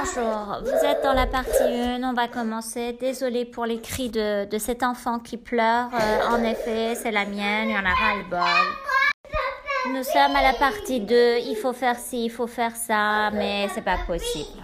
Bonjour, vous êtes dans la partie 1, on va commencer. Désolée pour les cris de, de cet enfant qui pleure. Euh, en effet, c'est la mienne, il y en a ras-le-bol. Nous sommes à la partie 2, il faut faire ci, il faut faire ça, mais c'est pas possible.